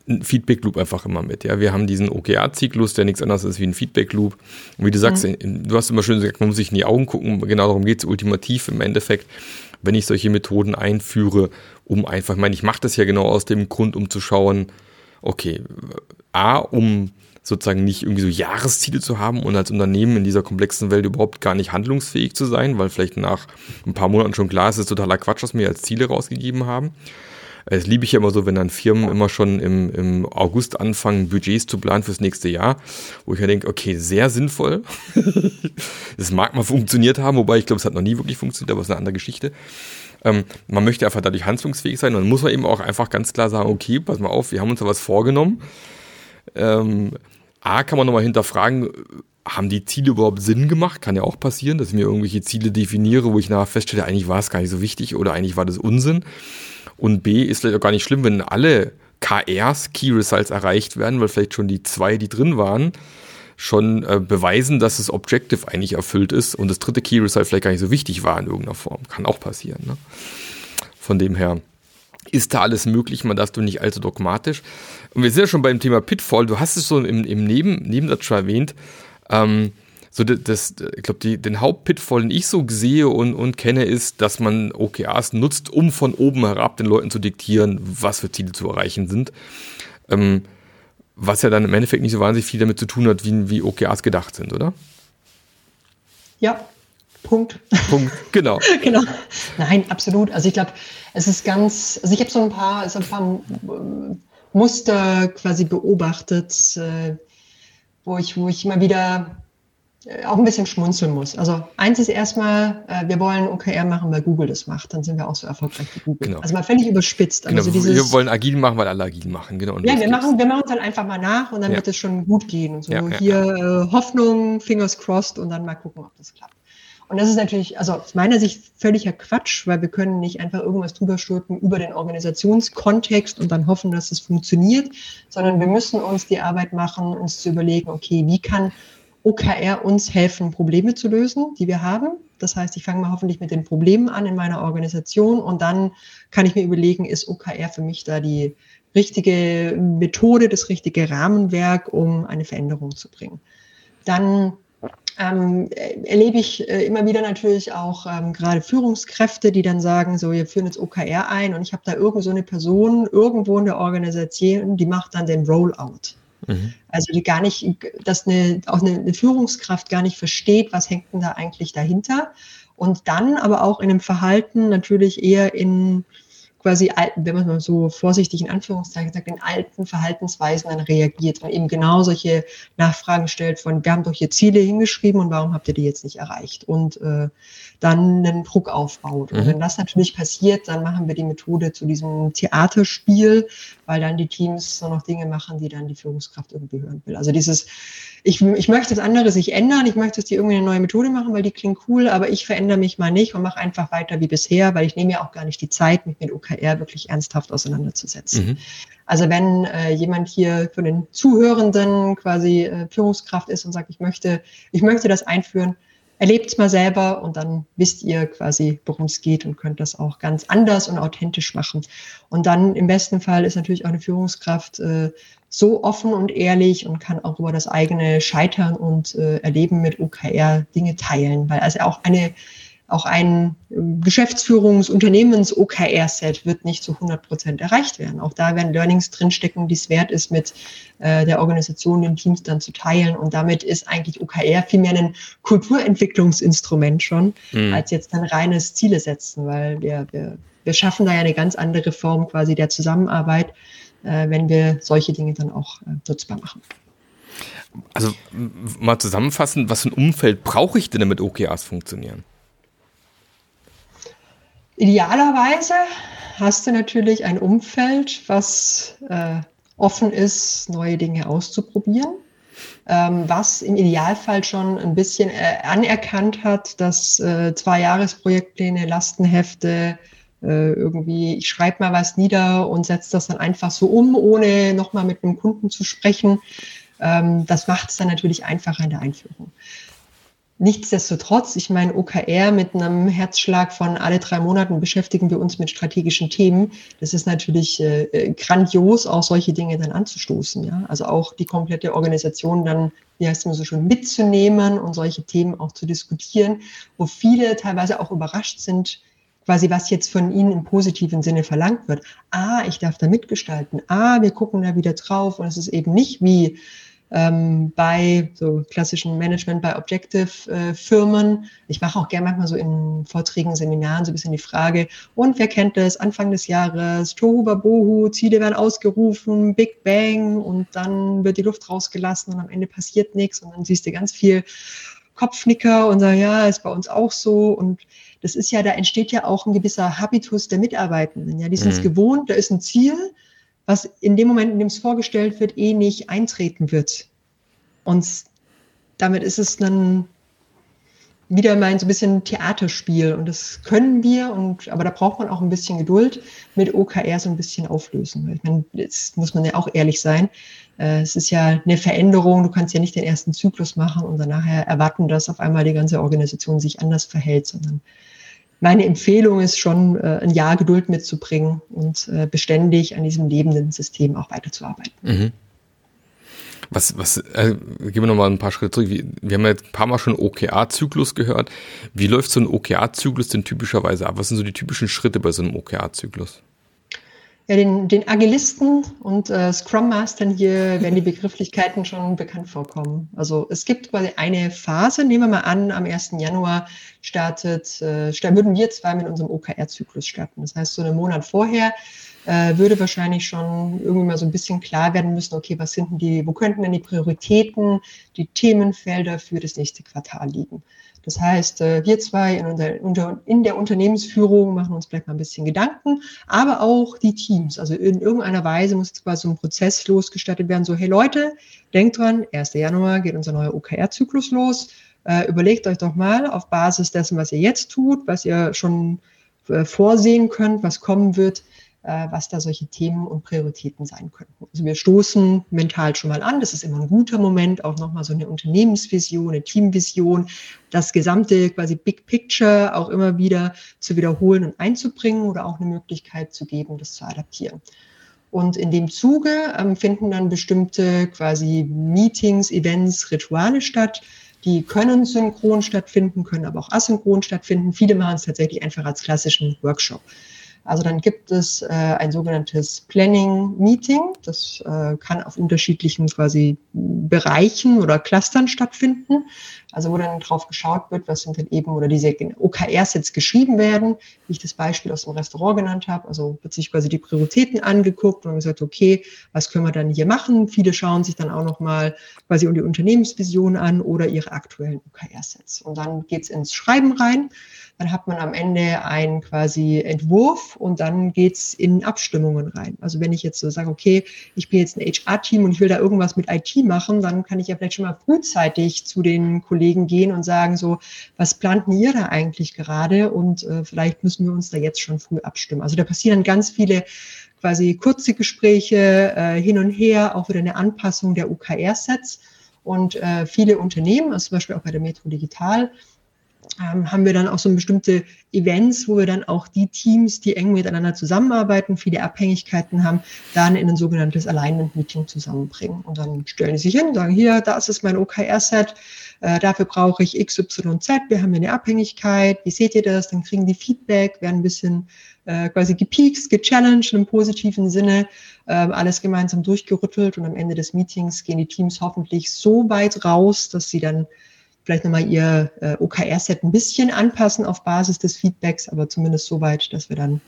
ein Feedback Loop einfach immer mit. Ja, wir haben diesen OKR-Zyklus, der nichts anderes ist wie ein Feedback Loop. Und wie du sagst, mhm. du hast immer schön gesagt, man muss sich in die Augen gucken. Genau darum geht es ultimativ im Endeffekt, wenn ich solche Methoden einführe, um einfach, ich meine, ich mache das ja genau aus dem Grund, um zu schauen, okay, A, um sozusagen nicht irgendwie so Jahresziele zu haben und als Unternehmen in dieser komplexen Welt überhaupt gar nicht handlungsfähig zu sein, weil vielleicht nach ein paar Monaten schon klar ist, es ist totaler Quatsch, was wir als Ziele rausgegeben haben. Es liebe ich ja immer so, wenn dann Firmen immer schon im, im August anfangen, Budgets zu planen fürs nächste Jahr, wo ich ja denke, okay, sehr sinnvoll. das mag mal funktioniert haben, wobei ich glaube, es hat noch nie wirklich funktioniert, aber es ist eine andere Geschichte. Ähm, man möchte einfach dadurch handlungsfähig sein und dann muss man eben auch einfach ganz klar sagen, okay, pass mal auf, wir haben uns da was vorgenommen. Ähm, A, kann man nochmal hinterfragen, haben die Ziele überhaupt Sinn gemacht? Kann ja auch passieren, dass ich mir irgendwelche Ziele definiere, wo ich nachher feststelle, eigentlich war es gar nicht so wichtig oder eigentlich war das Unsinn. Und B, ist vielleicht auch gar nicht schlimm, wenn alle KRs, Key Results, erreicht werden, weil vielleicht schon die zwei, die drin waren, schon äh, beweisen, dass das Objective eigentlich erfüllt ist und das dritte Key Result vielleicht gar nicht so wichtig war in irgendeiner Form. Kann auch passieren. Ne? Von dem her ist da alles möglich, man darf du nicht allzu dogmatisch. Und wir sind ja schon beim Thema Pitfall, du hast es so im, im Neben, Nebensatz schon erwähnt, ähm, so das, das ich glaube, den Hauptpitfall, den ich so sehe und, und kenne, ist, dass man OKRs nutzt, um von oben herab den Leuten zu diktieren, was für Ziele zu erreichen sind. Ähm, was ja dann im Endeffekt nicht so wahnsinnig viel damit zu tun hat, wie, wie OKRs gedacht sind, oder? Ja, Punkt. Punkt, genau. genau. Nein, absolut. Also ich glaube, es ist ganz, also ich habe so ein paar, so ein paar äh, Muster quasi beobachtet, äh, wo ich, wo ich immer wieder äh, auch ein bisschen schmunzeln muss. Also eins ist erstmal, wir wollen OKR machen, weil Google das macht. Dann sind wir auch so erfolgreich wie Google. Genau. Also mal völlig überspitzt. Genau. Also dieses, wir wollen agil machen, weil alle agil machen. Genau. Und ja, wir machen, wir machen es dann einfach mal nach und dann ja. wird es schon gut gehen. Und so ja, ja, hier äh, Hoffnung, Fingers crossed und dann mal gucken, ob das klappt. Und das ist natürlich, also aus meiner Sicht völliger Quatsch, weil wir können nicht einfach irgendwas drüber stülpen über den Organisationskontext und dann hoffen, dass es funktioniert, sondern wir müssen uns die Arbeit machen, uns zu überlegen, okay, wie kann OKR uns helfen, Probleme zu lösen, die wir haben. Das heißt, ich fange mal hoffentlich mit den Problemen an in meiner Organisation und dann kann ich mir überlegen, ist OKR für mich da die richtige Methode, das richtige Rahmenwerk, um eine Veränderung zu bringen. Dann ähm, erlebe ich äh, immer wieder natürlich auch ähm, gerade Führungskräfte, die dann sagen, so, wir führen jetzt OKR ein und ich habe da irgend so eine Person irgendwo in der Organisation, die macht dann den Rollout. Mhm. Also die gar nicht, dass eine, auch eine, eine, Führungskraft gar nicht versteht, was hängt denn da eigentlich dahinter. Und dann aber auch in dem Verhalten natürlich eher in quasi alten, wenn man mal so vorsichtig in Anführungszeichen sagt, in alten Verhaltensweisen dann reagiert und eben genau solche Nachfragen stellt von, wir haben doch hier Ziele hingeschrieben und warum habt ihr die jetzt nicht erreicht? Und äh, dann einen Druck aufbaut. Und mhm. wenn das natürlich passiert, dann machen wir die Methode zu diesem Theaterspiel, weil dann die Teams nur noch Dinge machen, die dann die Führungskraft irgendwie hören will. Also dieses, ich, ich möchte das andere sich ändern, ich möchte, dass die irgendwie eine neue Methode machen, weil die klingt cool, aber ich verändere mich mal nicht und mache einfach weiter wie bisher, weil ich nehme ja auch gar nicht die Zeit, mich mit OKR wirklich ernsthaft auseinanderzusetzen. Mhm. Also wenn äh, jemand hier von den Zuhörenden quasi äh, Führungskraft ist und sagt, ich möchte, ich möchte das einführen, erlebt es mal selber und dann wisst ihr quasi, worum es geht und könnt das auch ganz anders und authentisch machen. Und dann im besten Fall ist natürlich auch eine Führungskraft äh, so offen und ehrlich und kann auch über das eigene Scheitern und äh, Erleben mit OKR Dinge teilen, weil also auch eine auch ein ähm, Geschäftsführungs-Unternehmens-OKR-Set wird nicht zu 100 Prozent erreicht werden. Auch da werden Learnings drinstecken, die es wert ist, mit äh, der Organisation, den Teams dann zu teilen. Und damit ist eigentlich OKR vielmehr ein Kulturentwicklungsinstrument schon, mhm. als jetzt ein reines Ziele setzen, weil wir, wir, wir schaffen da ja eine ganz andere Form quasi der Zusammenarbeit, äh, wenn wir solche Dinge dann auch äh, nutzbar machen. Also mal zusammenfassen, was für ein Umfeld brauche ich denn, damit OKRs funktionieren? Idealerweise hast du natürlich ein Umfeld, was äh, offen ist, neue Dinge auszuprobieren, ähm, was im Idealfall schon ein bisschen äh, anerkannt hat, dass äh, zwei Jahresprojektpläne, Lastenhefte, äh, irgendwie, ich schreibe mal was nieder und setze das dann einfach so um, ohne nochmal mit einem Kunden zu sprechen. Ähm, das macht es dann natürlich einfacher in der Einführung. Nichtsdestotrotz, ich meine, OKR mit einem Herzschlag von alle drei Monaten beschäftigen wir uns mit strategischen Themen. Das ist natürlich äh, äh, grandios, auch solche Dinge dann anzustoßen. Ja? Also auch die komplette Organisation dann, wie heißt immer so schön, mitzunehmen und solche Themen auch zu diskutieren, wo viele teilweise auch überrascht sind, quasi was jetzt von ihnen im positiven Sinne verlangt wird. Ah, ich darf da mitgestalten. Ah, wir gucken da wieder drauf und es ist eben nicht wie ähm, bei so klassischen Management bei Objective-Firmen. Äh, ich mache auch gerne manchmal so in Vorträgen, Seminaren so ein bisschen die Frage, und wer kennt das? Anfang des Jahres, Tohu Babohu, Ziele werden ausgerufen, Big Bang und dann wird die Luft rausgelassen und am Ende passiert nichts und dann siehst du ganz viel Kopfnicker und sag, ja, ist bei uns auch so und das ist ja, da entsteht ja auch ein gewisser Habitus der Mitarbeitenden. Ja, die sind es mhm. gewohnt, da ist ein Ziel, was in dem Moment, in dem es vorgestellt wird, eh nicht eintreten wird. Und damit ist es dann wieder mal so ein bisschen Theaterspiel und das können wir und aber da braucht man auch ein bisschen Geduld mit OKR so ein bisschen auflösen. Ich meine, jetzt muss man ja auch ehrlich sein. Äh, es ist ja eine Veränderung, du kannst ja nicht den ersten Zyklus machen und dann nachher erwarten, dass auf einmal die ganze Organisation sich anders verhält, sondern meine Empfehlung ist schon, äh, ein Jahr Geduld mitzubringen und äh, beständig an diesem lebenden System auch weiterzuarbeiten. Mhm. Was, was, äh, gehen wir nochmal ein paar Schritte zurück. Wir, wir haben ja ein paar Mal schon OKR-Zyklus gehört. Wie läuft so ein OKR-Zyklus denn typischerweise ab? Was sind so die typischen Schritte bei so einem OKR-Zyklus? Ja, den, den Agilisten und äh, Scrum Mastern hier werden die Begrifflichkeiten schon bekannt vorkommen. Also es gibt quasi eine Phase, nehmen wir mal an, am 1. Januar startet, äh, würden wir zwar mit unserem OKR-Zyklus starten. Das heißt, so einen Monat vorher äh, würde wahrscheinlich schon irgendwie mal so ein bisschen klar werden müssen, okay, was sind denn die, wo könnten denn die Prioritäten, die Themenfelder für das nächste Quartal liegen? Das heißt, äh, wir zwei in, der, in der Unternehmensführung machen uns vielleicht mal ein bisschen Gedanken, aber auch die Teams. Also in irgendeiner Weise muss quasi so ein Prozess losgestattet werden, so, hey Leute, denkt dran, 1. Januar geht unser neuer OKR-Zyklus los. äh, überlegt euch doch mal auf Basis dessen, was ihr jetzt tut, was ihr schon äh, vorsehen könnt, was kommen wird, was da solche Themen und Prioritäten sein könnten. Also wir stoßen mental schon mal an. Das ist immer ein guter Moment, auch nochmal so eine Unternehmensvision, eine Teamvision, das gesamte quasi Big Picture auch immer wieder zu wiederholen und einzubringen oder auch eine Möglichkeit zu geben, das zu adaptieren. Und in dem Zuge ähm, finden dann bestimmte quasi Meetings, Events, Rituale statt. Die können synchron stattfinden, können aber auch asynchron stattfinden. Viele machen es tatsächlich einfach als klassischen Workshop. Also dann gibt es äh, ein sogenanntes Planning Meeting. Das äh, kann auf unterschiedlichen quasi Bereichen oder Clustern stattfinden. Also wo dann drauf geschaut wird, was sind denn eben oder diese OKRs jetzt geschrieben werden, wie ich das Beispiel aus dem Restaurant genannt habe. Also wird sich quasi die Prioritäten angeguckt und gesagt, okay, was können wir dann hier machen? Viele schauen sich dann auch nochmal quasi um die Unternehmensvision an oder ihre aktuellen OKR-Sets. Und dann geht's ins Schreiben rein. Dann hat man am Ende einen quasi Entwurf und dann geht's in Abstimmungen rein. Also wenn ich jetzt so sage, okay, ich bin jetzt ein HR-Team und ich will da irgendwas mit IT machen, dann kann ich ja vielleicht schon mal frühzeitig zu den Kollegen gehen und sagen so, was planten ihr da eigentlich gerade? Und äh, vielleicht müssen wir uns da jetzt schon früh abstimmen. Also da passieren ganz viele quasi kurze Gespräche äh, hin und her, auch wieder eine Anpassung der OKR-Sets. Und äh, viele Unternehmen, also zum Beispiel auch bei der Metro Digital, ähm, haben wir dann auch so bestimmte Events, wo wir dann auch die Teams, die eng miteinander zusammenarbeiten, viele Abhängigkeiten haben, dann in ein sogenanntes Alignment-Meeting zusammenbringen. Und dann stellen sie sich hin und sagen, hier, das ist mein OKR-Set, äh, dafür brauche ich XYZ, wir haben hier eine Abhängigkeit, wie seht ihr das? Dann kriegen die Feedback, werden ein bisschen äh, quasi gepiekst, gechallenged im positiven Sinne, äh, alles gemeinsam durchgerüttelt und am Ende des Meetings gehen die Teams hoffentlich so weit raus, dass sie dann vielleicht nochmal ihr äh, OKR-Set ein bisschen anpassen auf Basis des Feedbacks, aber zumindest so weit, dass wir dann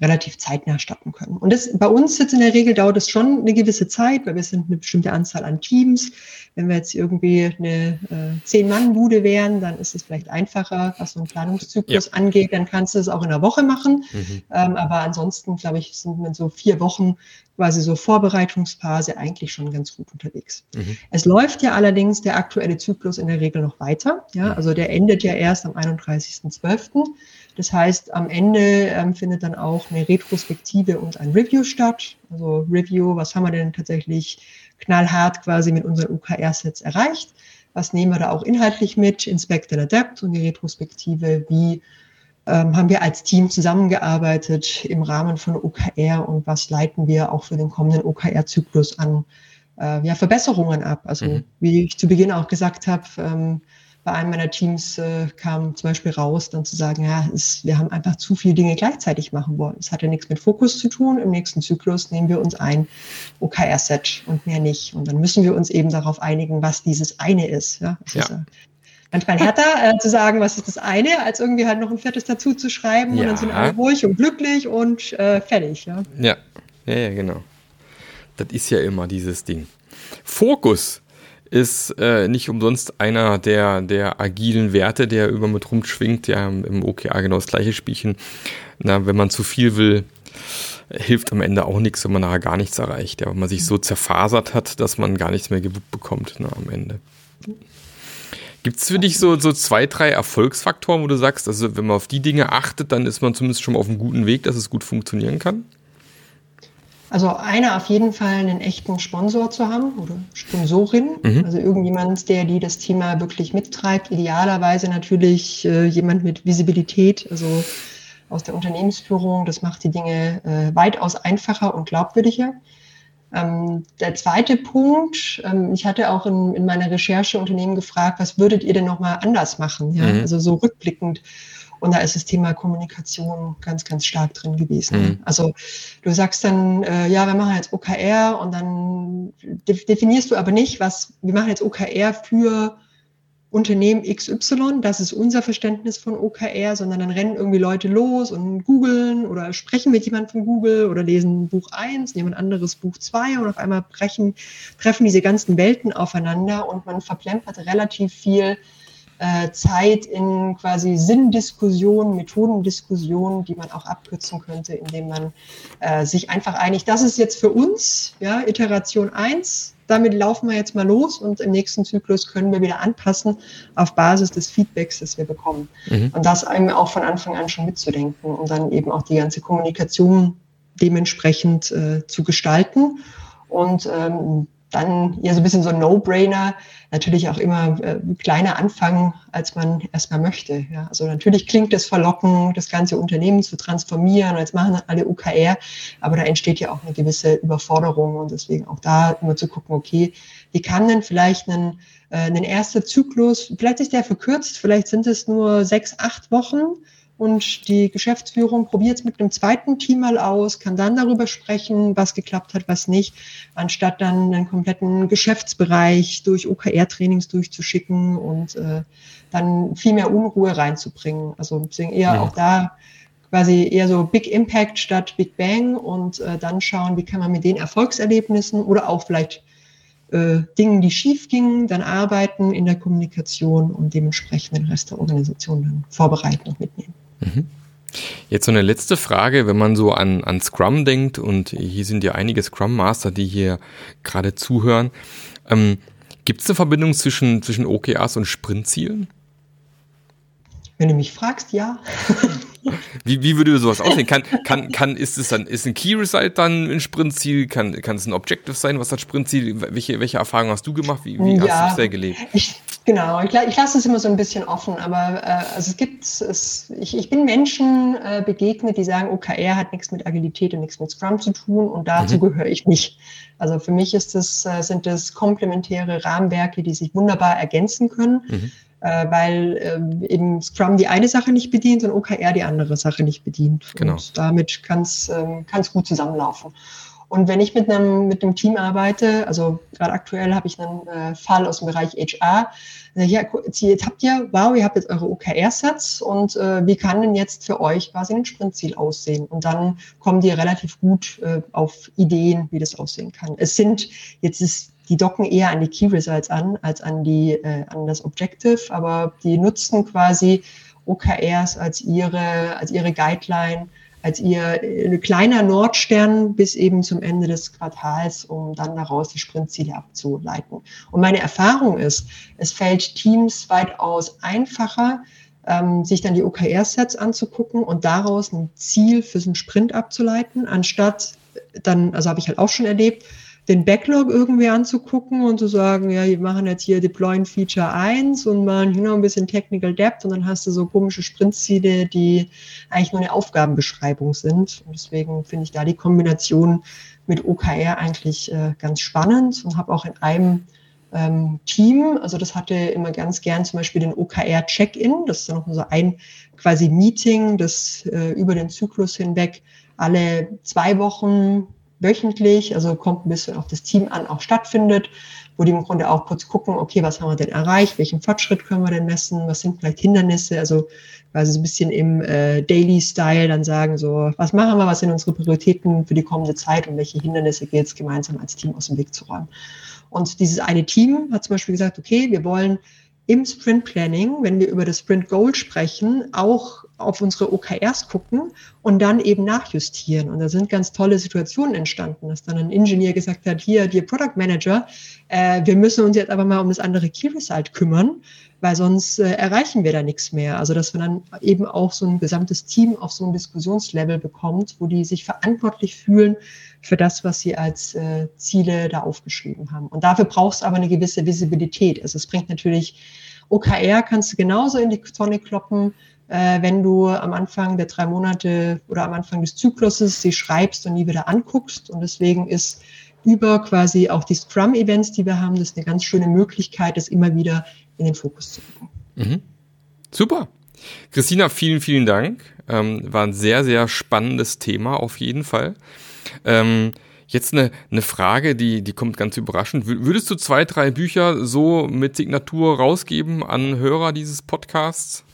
relativ zeitnah starten können. Und das, bei uns jetzt in der Regel dauert es schon eine gewisse Zeit, weil wir sind eine bestimmte Anzahl an Teams. Wenn wir jetzt irgendwie eine äh, Zehn-Mann-Bude wären, dann ist es vielleicht einfacher, was so einen Planungszyklus ja. angeht. Dann kannst du es auch in einer Woche machen. Mhm. Ähm, aber ansonsten, glaube ich, sind wir so vier Wochen quasi so Vorbereitungsphase eigentlich schon ganz gut unterwegs. Mhm. Es läuft ja allerdings der aktuelle Zyklus in der Regel noch weiter. Ja, mhm. also der endet ja erst am 31.12. Das heißt, am Ende ähm, findet dann auch eine Retrospektive und ein Review statt. Also Review, was haben wir denn tatsächlich knallhart quasi mit unseren UKR-Sets erreicht? Was nehmen wir da auch inhaltlich mit? Inspect and Adapt und die Retrospektive, wie ähm, haben wir als Team zusammengearbeitet im Rahmen von OKR und was leiten wir auch für den kommenden OKR-Zyklus an äh, ja, Verbesserungen ab? Also mhm. wie ich zu Beginn auch gesagt habe, ähm, bei einem meiner Teams äh, kam zum Beispiel raus, dann zu sagen, ja, es, wir haben einfach zu viele Dinge gleichzeitig machen wollen. Es hat ja nichts mit Fokus zu tun. Im nächsten Zyklus nehmen wir uns ein OKR-Set und mehr nicht. Und dann müssen wir uns eben darauf einigen, was dieses eine ist. Ja, ja. Ist, äh, manchmal härter äh, zu sagen, was ist das eine, als irgendwie halt noch ein viertes dazu zu schreiben ja. und dann sind alle ruhig und glücklich und äh, fertig. Ja? ja, ja, ja, genau. Das ist ja immer dieses Ding. Fokus ist äh, nicht umsonst einer der, der agilen Werte, der über mit rumschwingt. Ja, im OKR genau das gleiche Spielchen. Na, wenn man zu viel will, hilft am Ende auch nichts, wenn man nachher gar nichts erreicht. Ja, wenn man sich so zerfasert hat, dass man gar nichts mehr gewuppt bekommt na, am Ende. Gibt es für dich so, so zwei, drei Erfolgsfaktoren, wo du sagst, also wenn man auf die Dinge achtet, dann ist man zumindest schon auf einem guten Weg, dass es gut funktionieren kann? Also einer auf jeden Fall einen echten Sponsor zu haben oder Sponsorin, mhm. also irgendjemand, der die das Thema wirklich mittreibt. Idealerweise natürlich äh, jemand mit Visibilität, also aus der Unternehmensführung. Das macht die Dinge äh, weitaus einfacher und glaubwürdiger. Ähm, der zweite Punkt, ähm, ich hatte auch in, in meiner Recherche Unternehmen gefragt, was würdet ihr denn nochmal anders machen? Ja? Mhm. Also so rückblickend und da ist das Thema Kommunikation ganz, ganz stark drin gewesen. Mhm. Also du sagst dann, äh, ja, wir machen jetzt OKR und dann definierst du aber nicht, was, wir machen jetzt OKR für Unternehmen XY, das ist unser Verständnis von OKR, sondern dann rennen irgendwie Leute los und googeln oder sprechen mit jemandem von Google oder lesen Buch 1, nehmen ein anderes Buch 2 und auf einmal brechen, treffen diese ganzen Welten aufeinander und man verplempert relativ viel äh, Zeit in quasi Sinndiskussionen, Methodendiskussionen, die man auch abkürzen könnte, indem man äh, sich einfach einigt, das ist jetzt für uns, ja, Iteration 1, damit laufen wir jetzt mal los und im nächsten Zyklus können wir wieder anpassen auf Basis des Feedbacks, das wir bekommen. Mhm. Und das eben auch von Anfang an schon mitzudenken und dann eben auch die ganze Kommunikation dementsprechend äh, zu gestalten. Und ähm, dann ja so ein bisschen so ein No-Brainer, natürlich auch immer äh, kleiner anfangen, als man erstmal möchte. Ja. Also natürlich klingt es verlockend, das ganze Unternehmen zu transformieren, jetzt machen alle UKR, aber da entsteht ja auch eine gewisse Überforderung und deswegen auch da immer zu gucken, okay, wie kann denn vielleicht ein, äh, ein erster Zyklus, vielleicht ist der verkürzt, vielleicht sind es nur sechs, acht Wochen, und die Geschäftsführung probiert es mit einem zweiten Team mal aus, kann dann darüber sprechen, was geklappt hat, was nicht, anstatt dann einen kompletten Geschäftsbereich durch OKR-Trainings durchzuschicken und äh, dann viel mehr Unruhe reinzubringen. Also deswegen eher ja. auch da quasi eher so Big Impact statt Big Bang und äh, dann schauen, wie kann man mit den Erfolgserlebnissen oder auch vielleicht äh, Dingen, die schief gingen, dann arbeiten in der Kommunikation und dementsprechend den Rest der Organisation dann vorbereiten und mitnehmen. Mhm. Jetzt so eine letzte Frage, wenn man so an, an Scrum denkt und hier sind ja einige Scrum Master, die hier gerade zuhören. Ähm, Gibt es eine Verbindung zwischen, zwischen OKRs und Sprintzielen? Wenn du mich fragst, ja. Wie, wie würde sowas aussehen? Kann, kann, kann, ist es dann, ist ein Key Result dann ein Sprintziel? Kann, kann es ein Objective sein? Was hat Sprintziel? Welche, welche Erfahrungen hast du gemacht? Wie, wie ja, hast du es sehr gelebt? Ich, genau, ich, ich lasse es immer so ein bisschen offen, aber äh, also es gibt, es, ich, ich bin Menschen äh, begegnet, die sagen, OKR hat nichts mit Agilität und nichts mit Scrum zu tun und dazu mhm. gehöre ich nicht. Also für mich ist das, äh, sind das komplementäre Rahmenwerke, die sich wunderbar ergänzen können. Mhm äh, weil äh, eben Scrum die eine Sache nicht bedient und OKR die andere Sache nicht bedient. Genau. Und damit kann es ähm, gut zusammenlaufen. Und wenn ich mit einem, mit einem Team arbeite, also gerade aktuell habe ich einen äh, Fall aus dem Bereich HR, ja, jetzt habt ihr, wow, ihr habt jetzt eure OKR-Sets und äh, wie kann denn jetzt für euch quasi ein Sprintziel aussehen? Und dann kommen die relativ gut äh, auf Ideen, wie das aussehen kann. Es sind, jetzt ist die docken eher an die Key Results an als an die äh, an das Objective, aber die nutzen quasi OKRs als ihre als ihre Guideline, als ihr äh, kleiner Nordstern bis eben zum Ende des Quartals, um dann daraus die Sprintziele abzuleiten. Und meine Erfahrung ist, es fällt Teams weitaus einfacher, ähm, sich dann die OKR-Sets anzugucken und daraus ein Ziel für so einen Sprint abzuleiten, anstatt dann, also habe ich halt auch schon erlebt, den Backlog irgendwie anzugucken und zu sagen, ja, wir machen jetzt hier Deployen Feature 1 und machen hier noch ein bisschen Technical Depth und dann hast du so komische Sprintziele, die eigentlich nur eine Aufgabenbeschreibung sind. Und deswegen finde ich da die Kombination mit OKR eigentlich äh, ganz spannend und habe auch in einem ähm, Team, also das hatte immer ganz gern zum Beispiel den OKR Check-in, das ist dann noch so ein quasi Meeting, das äh, über den Zyklus hinweg alle zwei Wochen wöchentlich, also kommt ein bisschen auf das Team an, auch stattfindet, wo die im Grunde auch kurz gucken, okay, was haben wir denn erreicht, welchen Fortschritt können wir denn messen, was sind vielleicht Hindernisse, also quasi so ein bisschen im äh, Daily-Style dann sagen, so, was machen wir, was sind unsere Prioritäten für die kommende Zeit und welche Hindernisse geht es gemeinsam als Team aus dem Weg zu räumen. Und dieses eine Team hat zum Beispiel gesagt, okay, wir wollen im Sprint Planning, wenn wir über das Sprint Goal sprechen, auch auf unsere OKRs gucken und dann eben nachjustieren. Und da sind ganz tolle Situationen entstanden, dass dann ein Ingenieur gesagt hat, hier, dir Product Manager, äh, wir müssen uns jetzt aber mal um das andere Key Result kümmern, weil sonst äh, erreichen wir da nichts mehr. Also dass man dann eben auch so ein gesamtes Team auf so ein Diskussionslevel bekommt, wo die sich verantwortlich fühlen für das, was sie als äh, Ziele da aufgeschrieben haben. Und dafür brauchst du aber eine gewisse Visibilität. Also es bringt natürlich OKR kannst du genauso in die Tonne kloppen, äh, wenn du am Anfang der drei Monate oder am Anfang des Zykluses sie schreibst und nie wieder anguckst. Und deswegen ist über quasi auch die Scrum-Events, die wir haben, das ist eine ganz schöne Möglichkeit, das immer wieder in den Fokus zu rücken. Mhm. Super. Christina, vielen, vielen Dank. Ähm, war ein sehr, sehr spannendes Thema auf jeden Fall. Ähm, Jetzt eine, eine Frage, die, die kommt ganz überraschend. Würdest du zwei, drei Bücher so mit Signatur rausgeben an Hörer dieses Podcasts?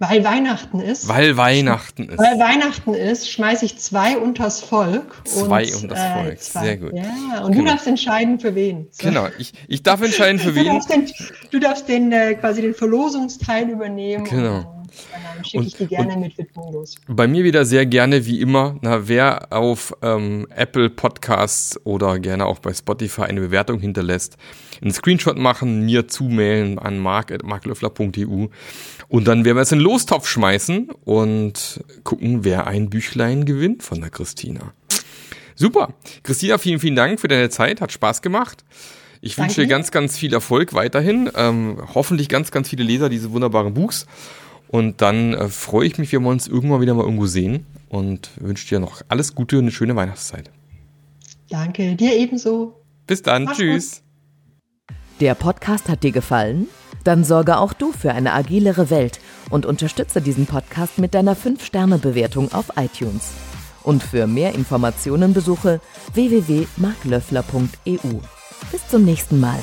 Weil Weihnachten ist. Weil Weihnachten ist. Weil Weihnachten ist, schmeiße ich zwei unters Volk. Zwei und, unters äh, Volk, zwei. sehr gut. Ja, und genau. du darfst entscheiden für wen. So. Genau, ich, ich darf entscheiden für wen. Du darfst den, du darfst den äh, quasi den Verlosungsteil übernehmen. Genau. Dann schicke ich die gerne mit Widmung los. Bei mir wieder sehr gerne, wie immer. Na, wer auf ähm, Apple Podcasts oder gerne auch bei Spotify eine Bewertung hinterlässt, einen Screenshot machen, mir zumailen an mark.marklöffler.eu und dann werden wir es in den Lostopf schmeißen und gucken, wer ein Büchlein gewinnt von der Christina. Super. Christina, vielen, vielen Dank für deine Zeit. Hat Spaß gemacht. Ich Danke. wünsche dir ganz, ganz viel Erfolg weiterhin. Ähm, hoffentlich ganz, ganz viele Leser dieses wunderbaren Buchs. Und dann äh, freue ich mich, wenn wir uns irgendwann wieder mal irgendwo sehen und wünsche dir noch alles Gute und eine schöne Weihnachtszeit. Danke, dir ebenso. Bis dann, Mach's tschüss. Gut. Der Podcast hat dir gefallen? Dann sorge auch du für eine agilere Welt und unterstütze diesen Podcast mit deiner 5-Sterne-Bewertung auf iTunes. Und für mehr Informationen besuche www.marklöffler.eu. Bis zum nächsten Mal.